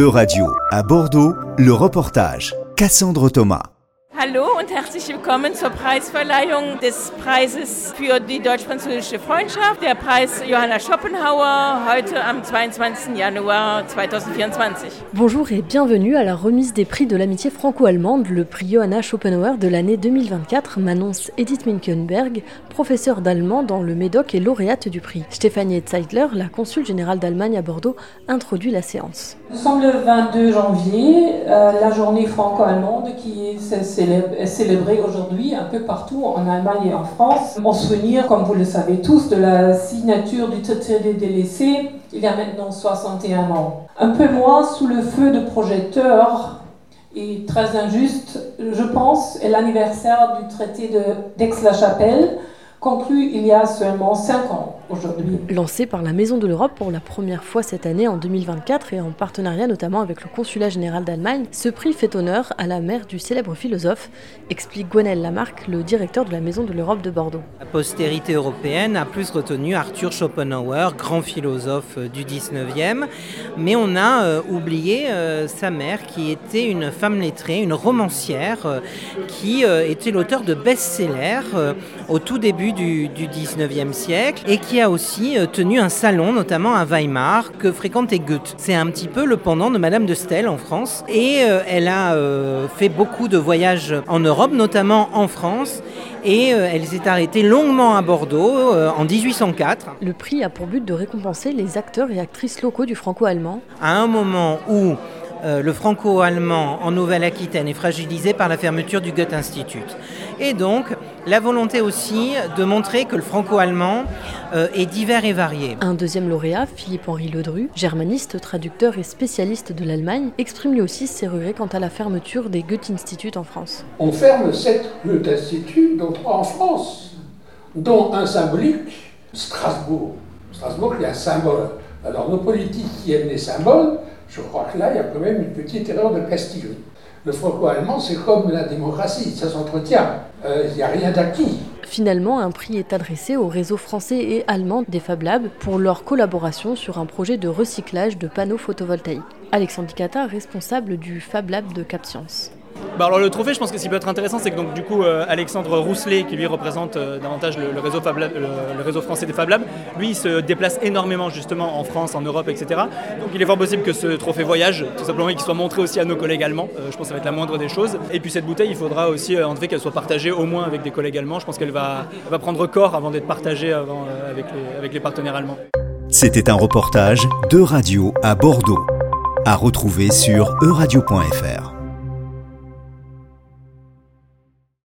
E-Radio à Bordeaux, le reportage Cassandre Thomas. Hallo und herzlich willkommen zur Preisverleihung des Preises für die deutsch-französische Freundschaft, der Preis Johanna Schopenhauer, heute am 22. Januar 2024. Bonjour et bienvenue à la remise des prix de l'amitié franco-allemande. Le prix Johanna Schopenhauer de l'année 2024 m'annonce Edith Minkenberg, professeure d'allemand dans le Médoc et lauréate du prix. Stéphanie Zeitler, la consul générale d'Allemagne à Bordeaux, introduit la séance. Nous sommes le 22 janvier, euh, la journée franco-allemande qui est célébrée aujourd'hui un peu partout en Allemagne et en France. En souvenir, comme vous le savez tous, de la signature du traité des délaissés il y a maintenant 61 ans. Un peu moins sous le feu de projecteurs et très injuste, je pense, est l'anniversaire du traité d'Aix-la-Chapelle conclu il y a seulement 5 ans aujourd'hui. Lancé par la Maison de l'Europe pour la première fois cette année en 2024 et en partenariat notamment avec le Consulat général d'Allemagne, ce prix fait honneur à la mère du célèbre philosophe, explique Gwenel Lamarck, le directeur de la Maison de l'Europe de Bordeaux. La postérité européenne a plus retenu Arthur Schopenhauer, grand philosophe euh, du 19e, mais on a euh, oublié euh, sa mère qui était une femme lettrée, une romancière, qui était l'auteur de best-sellers au tout début du, 19e siècle et qui a aussi euh, tenu un salon, notamment à Weimar, que fréquentait Goethe. C'est un petit peu le pendant de Madame de Stel en France. Et euh, elle a euh, fait beaucoup de voyages en Europe, notamment en France. Et elle s'est arrêtée longuement à Bordeaux en 1804. Le prix a pour but de récompenser les acteurs et actrices locaux du franco-allemand. À un moment où le franco-allemand en Nouvelle-Aquitaine est fragilisé par la fermeture du Goethe Institute. Et donc, la volonté aussi de montrer que le franco-allemand euh, est divers et varié. Un deuxième lauréat, Philippe-Henri Ledru, germaniste, traducteur et spécialiste de l'Allemagne, exprime lui aussi ses regrets quant à la fermeture des Goethe-Instituts en France. On ferme sept Goethe-Instituts, dont trois en France, dont un symbolique, Strasbourg. Strasbourg, il y a un symbole. Alors nos politiques qui aiment les symboles, je crois que là, il y a quand même une petite erreur de casting. Le franco-allemand, c'est comme la démocratie, ça s'entretient. Il euh, n'y a rien d'acquis. Finalement, un prix est adressé au réseau français et allemand des Fab Labs pour leur collaboration sur un projet de recyclage de panneaux photovoltaïques. Alexandre Dicata, responsable du Fab Lab de CapScience. Bah, alors le trophée, je pense que ce qui peut être intéressant, c'est que donc du coup euh, Alexandre Rousselet, qui lui représente euh, davantage le, réseau français des Fab Labs, lui il se déplace énormément justement en France, en Europe, etc. Donc il est fort possible que ce trophée voyage, tout simplement, qu'il soit montré aussi à nos collègues allemands. Euh, je pense que ça va être la moindre des choses. Et puis cette bouteille, il faudra aussi en qu'elle soit partagée au moins avec des collègues allemands. Je pense qu'elle va, prendre corps avant d'être partagée avec, les, avec les partenaires allemands. C'était un reportage de radio à Bordeaux, à retrouver sur euradio.fr.